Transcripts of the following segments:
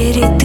Gözleri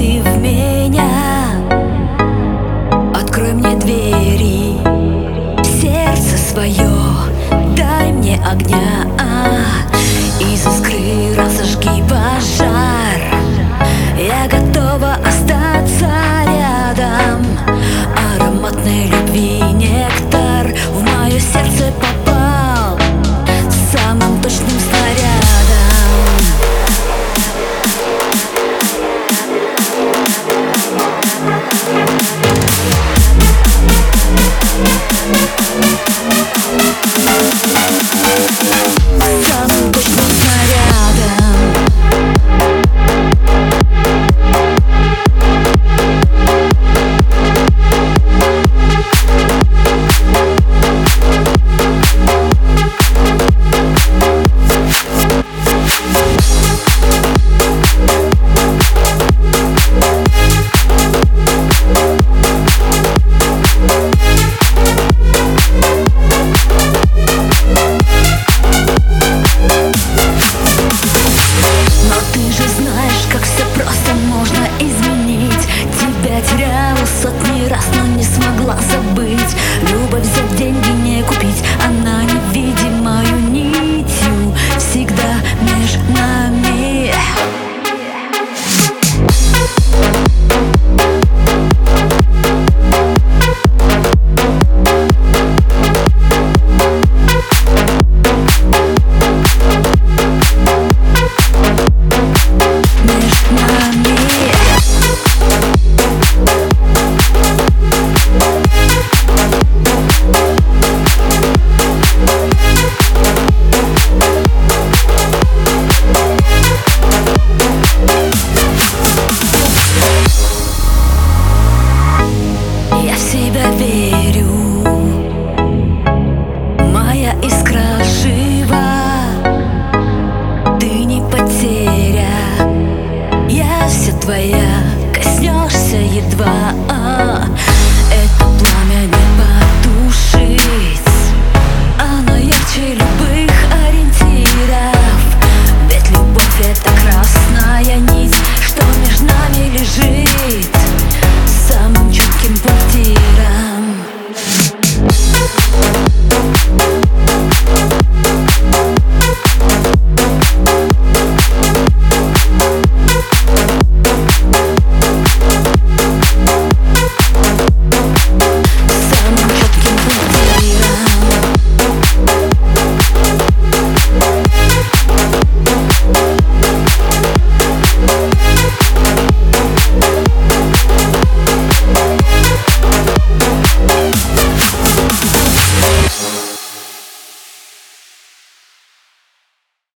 сердце едва.